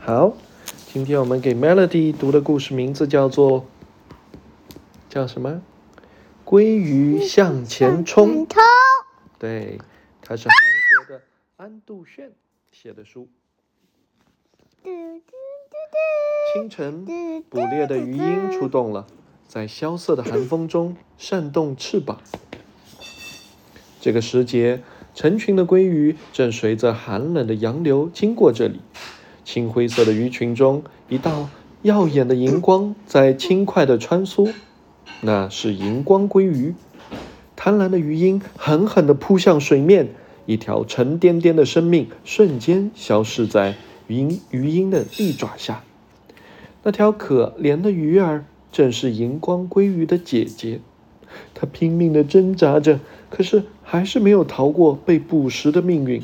好，今天我们给 Melody 读的故事名字叫做叫什么？鲑鱼向前冲。冲！对，它是韩国的安度炫写的书。嘟嘟清晨，捕猎的鱼鹰出动了，在萧瑟的寒风中扇动翅膀。这个时节，成群的鲑鱼正随着寒冷的洋流经过这里。青灰色的鱼群中，一道耀眼的荧光在轻快地穿梭，那是荧光鲑鱼。贪婪的鱼鹰狠狠地扑向水面，一条沉甸甸的生命瞬间消失在鱼鱼鹰的利爪下。那条可怜的鱼儿正是荧光鲑鱼的姐姐，它拼命地挣扎着，可是还是没有逃过被捕食的命运。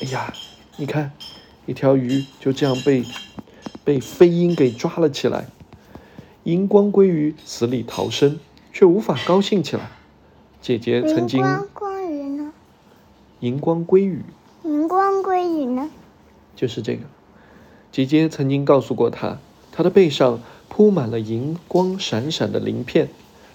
哎呀，你看，一条鱼就这样被被飞鹰给抓了起来。荧光鲑鱼死里逃生，却无法高兴起来。姐姐曾经荧光鲑鱼呢？荧光鲑鱼荧光鲑鱼呢？就是这个。姐姐曾经告诉过他，他的背上铺满了银光闪闪的鳞片。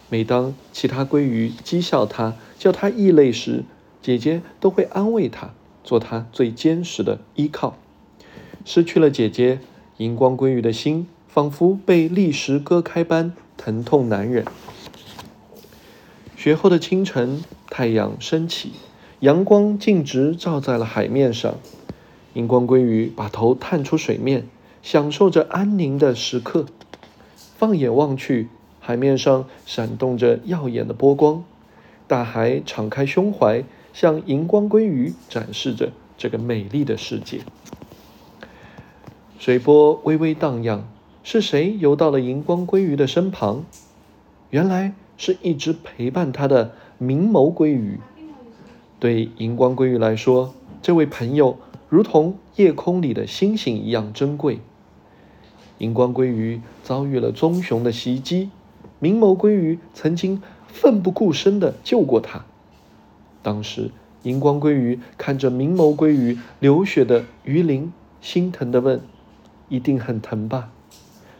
每当其他鲑鱼讥笑他、叫他异类时，姐姐都会安慰他，做他最坚实的依靠。失去了姐姐，荧光鲑鱼的心仿佛被利石割开般疼痛难忍。雪后的清晨，太阳升起，阳光径直照在了海面上。荧光鲑鱼把头探出水面，享受着安宁的时刻。放眼望去，海面上闪动着耀眼的波光，大海敞开胸怀，向荧光鲑鱼展示着这个美丽的世界。水波微微荡漾，是谁游到了荧光鲑鱼的身旁？原来是一只陪伴它的明眸鲑鱼。对荧光鲑鱼来说，这位朋友如同夜空里的星星一样珍贵。荧光鲑鱼遭遇了棕熊的袭击，明眸鲑鱼曾经奋不顾身地救过它。当时，荧光鲑鱼看着明眸鲑鱼流血的鱼鳞，心疼地问：“一定很疼吧？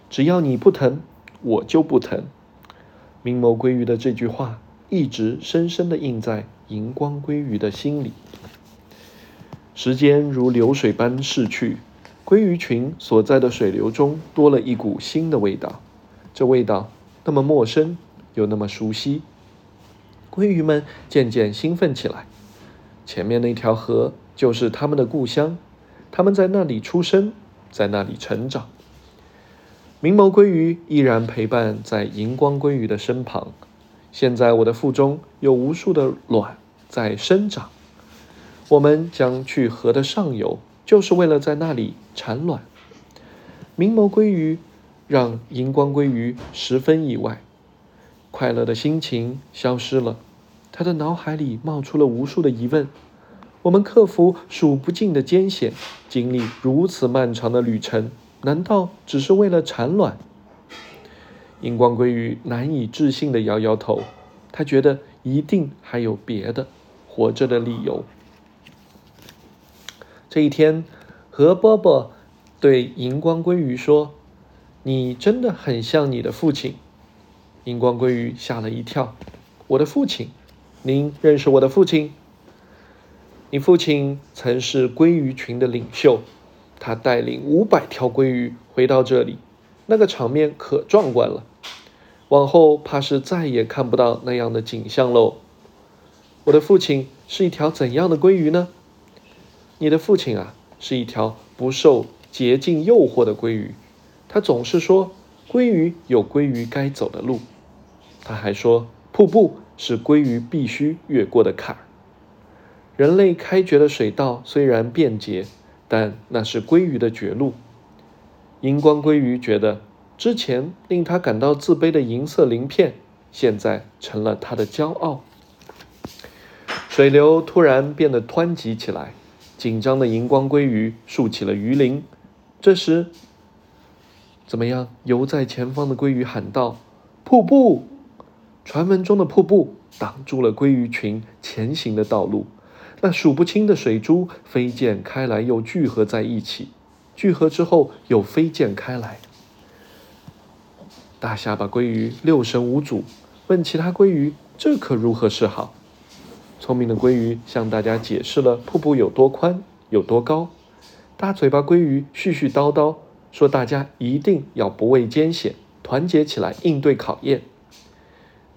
只要你不疼，我就不疼。”明眸鲑鱼的这句话一直深深地印在荧光鲑鱼的心里。时间如流水般逝去，鲑鱼群所在的水流中多了一股新的味道，这味道那么陌生又那么熟悉。鲑鱼们渐渐兴奋起来，前面那条河就是他们的故乡，他们在那里出生，在那里成长。明眸鲑鱼依然陪伴在荧光鲑鱼的身旁。现在我的腹中有无数的卵在生长。我们将去河的上游，就是为了在那里产卵。明眸鲑鱼让荧光鲑鱼十分意外，快乐的心情消失了，他的脑海里冒出了无数的疑问：我们克服数不尽的艰险，经历如此漫长的旅程，难道只是为了产卵？荧光鲑鱼难以置信地摇摇头，他觉得一定还有别的活着的理由。这一天，何伯伯对荧光鲑鱼说：“你真的很像你的父亲。”荧光鲑鱼吓了一跳：“我的父亲？您认识我的父亲？你父亲曾是鲑鱼群的领袖，他带领五百条鲑鱼回到这里，那个场面可壮观了。往后怕是再也看不到那样的景象喽。我的父亲是一条怎样的鲑鱼呢？”你的父亲啊，是一条不受捷径诱惑的鲑鱼，他总是说鲑鱼有鲑鱼该走的路。他还说瀑布是鲑鱼必须越过的坎。人类开掘的水道虽然便捷，但那是鲑鱼的绝路。荧光鲑鱼觉得，之前令他感到自卑的银色鳞片，现在成了他的骄傲。水流突然变得湍急起来。紧张的荧光鲑鱼竖起了鱼鳞。这时，怎么样？游在前方的鲑鱼喊道：“瀑布！”传闻中的瀑布挡住了鲑鱼群前行的道路。那数不清的水珠飞溅开来，又聚合在一起。聚合之后又飞溅开来。大下巴鲑鱼六神无主，问其他鲑鱼：“这可如何是好？”聪明的鲑鱼向大家解释了瀑布有多宽、有多高。大嘴巴鲑鱼絮絮叨叨说：“大家一定要不畏艰险，团结起来应对考验。”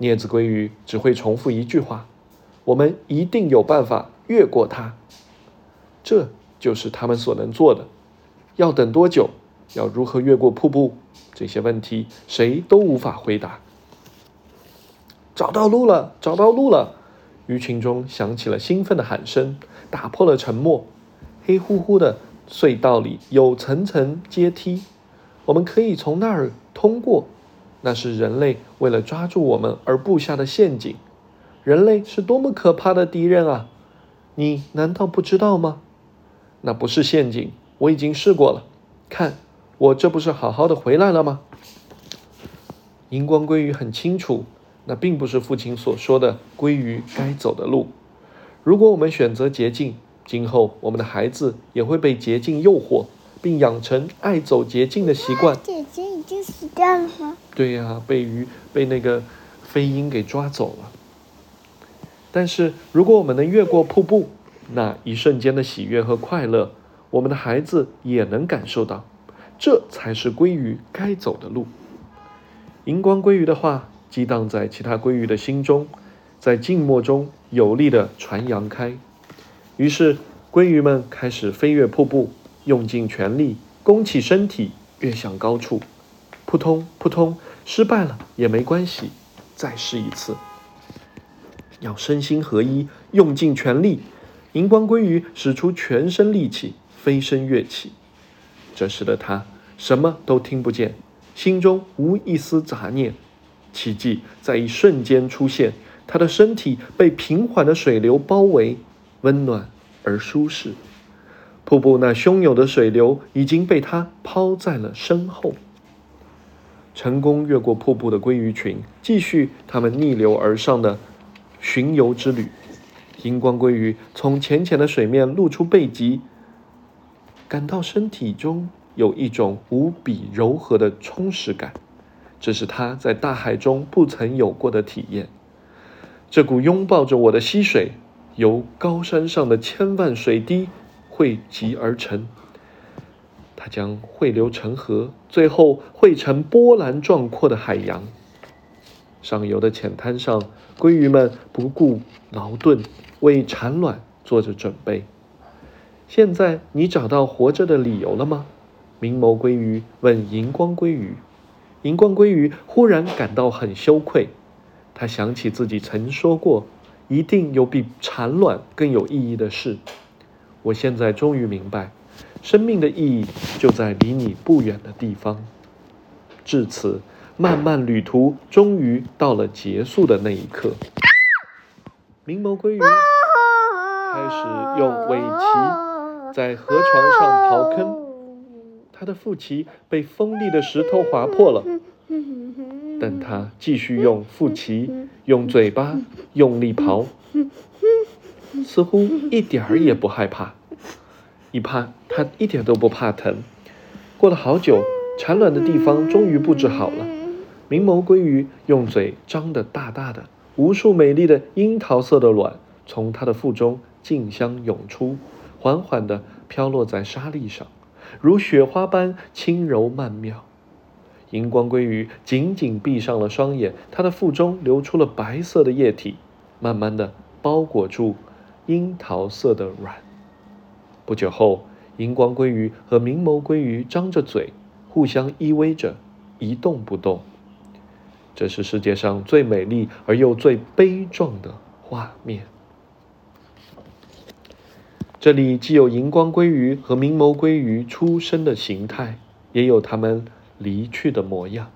镊子鲑鱼只会重复一句话：“我们一定有办法越过它。”这就是他们所能做的。要等多久？要如何越过瀑布？这些问题谁都无法回答。找到路了！找到路了！鱼群中响起了兴奋的喊声，打破了沉默。黑乎乎的隧道里有层层阶梯，我们可以从那儿通过。那是人类为了抓住我们而布下的陷阱。人类是多么可怕的敌人啊！你难道不知道吗？那不是陷阱，我已经试过了。看。我这不是好好的回来了吗？荧光鲑鱼很清楚，那并不是父亲所说的鲑鱼该走的路。如果我们选择捷径，今后我们的孩子也会被捷径诱惑，并养成爱走捷径的习惯。姐姐已经死掉了吗？对呀，被鱼被那个飞鹰给抓走了。但是如果我们能越过瀑布，那一瞬间的喜悦和快乐，我们的孩子也能感受到。这才是鲑鱼该走的路。荧光鲑鱼的话激荡在其他鲑鱼的心中，在静默中有力地传扬开。于是，鲑鱼们开始飞越瀑布，用尽全力，弓起身体，跃向高处。扑通扑通，失败了也没关系，再试一次。要身心合一，用尽全力。荧光鲑鱼使出全身力气，飞身跃起。这时的他什么都听不见，心中无一丝杂念。奇迹在一瞬间出现，他的身体被平缓的水流包围，温暖而舒适。瀑布那汹涌的水流已经被他抛在了身后。成功越过瀑布的鲑鱼群，继续他们逆流而上的巡游之旅。荧光鲑鱼从浅浅的水面露出背脊。感到身体中有一种无比柔和的充实感，这是它在大海中不曾有过的体验。这股拥抱着我的溪水，由高山上的千万水滴汇集而成，它将汇流成河，最后汇成波澜壮阔的海洋。上游的浅滩上，鲑鱼们不顾劳顿，为产卵做着准备。现在你找到活着的理由了吗？明眸鲑鱼问荧光鲑鱼。荧光鲑鱼忽然感到很羞愧，他想起自己曾说过，一定有比产卵更有意义的事。我现在终于明白，生命的意义就在离你不远的地方。至此，漫漫旅途终于到了结束的那一刻。明眸鲑鱼开始用尾鳍。在河床上刨坑，它的腹鳍被锋利的石头划破了，但它继续用腹鳍、用嘴巴用力刨，似乎一点儿也不害怕。一怕，它一点都不怕疼。过了好久，产卵的地方终于布置好了。明眸鲑鱼用嘴张得大大的，无数美丽的樱桃色的卵从它的腹中竞相涌出。缓缓地飘落在沙砾上，如雪花般轻柔曼妙。荧光鲑鱼紧紧闭上了双眼，它的腹中流出了白色的液体，慢慢地包裹住樱桃色的卵。不久后，荧光鲑鱼和明眸鲑鱼张着嘴，互相依偎着，一动不动。这是世界上最美丽而又最悲壮的画面。这里既有荧光鲑鱼和明眸鲑鱼出生的形态，也有它们离去的模样。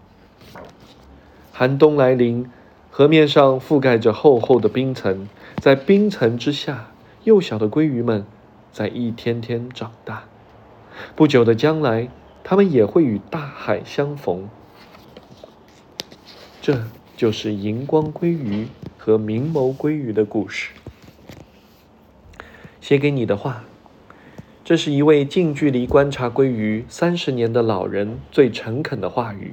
寒冬来临，河面上覆盖着厚厚的冰层，在冰层之下，幼小的鲑鱼们在一天天长大。不久的将来，它们也会与大海相逢。这就是荧光鲑鱼和明眸鲑鱼的故事。写给你的话，这是一位近距离观察鲑鱼三十年的老人最诚恳的话语。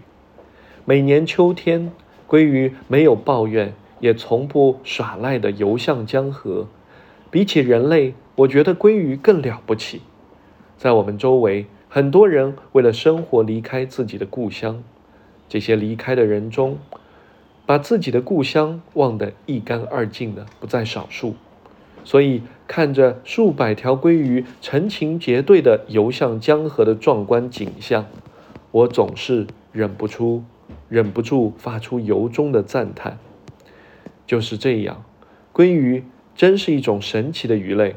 每年秋天，鲑鱼没有抱怨，也从不耍赖地游向江河。比起人类，我觉得鲑鱼更了不起。在我们周围，很多人为了生活离开自己的故乡。这些离开的人中，把自己的故乡忘得一干二净的不在少数。所以，看着数百条鲑鱼成群结队的游向江河的壮观景象，我总是忍不出、忍不住发出由衷的赞叹。就是这样，鲑鱼真是一种神奇的鱼类。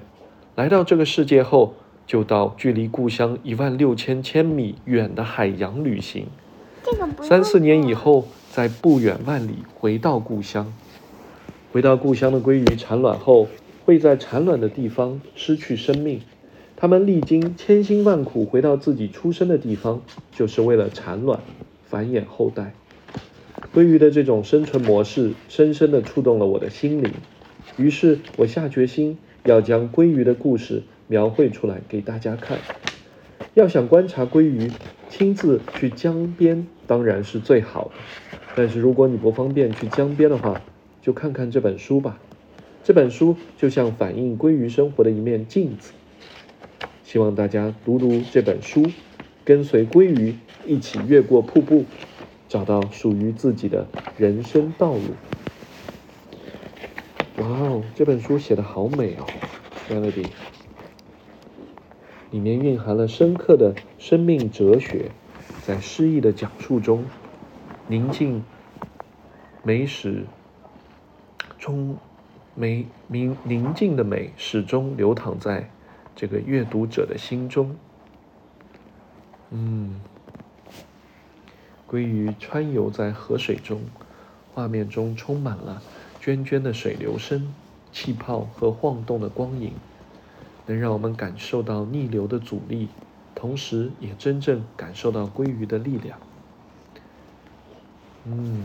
来到这个世界后，就到距离故乡一万六千千米远的海洋旅行。三四年以后，在不远万里回到故乡。回到故乡的鲑鱼产卵后，会在产卵的地方失去生命。它们历经千辛万苦回到自己出生的地方，就是为了产卵、繁衍后代。鲑鱼的这种生存模式，深深地触动了我的心灵。于是我下决心要将鲑鱼的故事描绘出来给大家看。要想观察鲑鱼，亲自去江边。当然是最好的，但是如果你不方便去江边的话，就看看这本书吧。这本书就像反映鲑鱼生活的一面镜子。希望大家读读这本书，跟随鲑鱼一起越过瀑布，找到属于自己的人生道路。哇哦，这本书写的好美哦，Melody，里面蕴含了深刻的生命哲学。在诗意的讲述中，宁静美始终美明宁静的美始终流淌在这个阅读者的心中。嗯，鲑鱼穿游在河水中，画面中充满了涓涓的水流声、气泡和晃动的光影，能让我们感受到逆流的阻力。同时，也真正感受到鲑鱼的力量。嗯，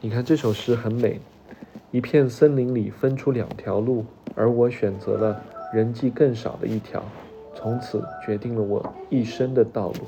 你看这首诗很美。一片森林里分出两条路，而我选择了人迹更少的一条，从此决定了我一生的道路。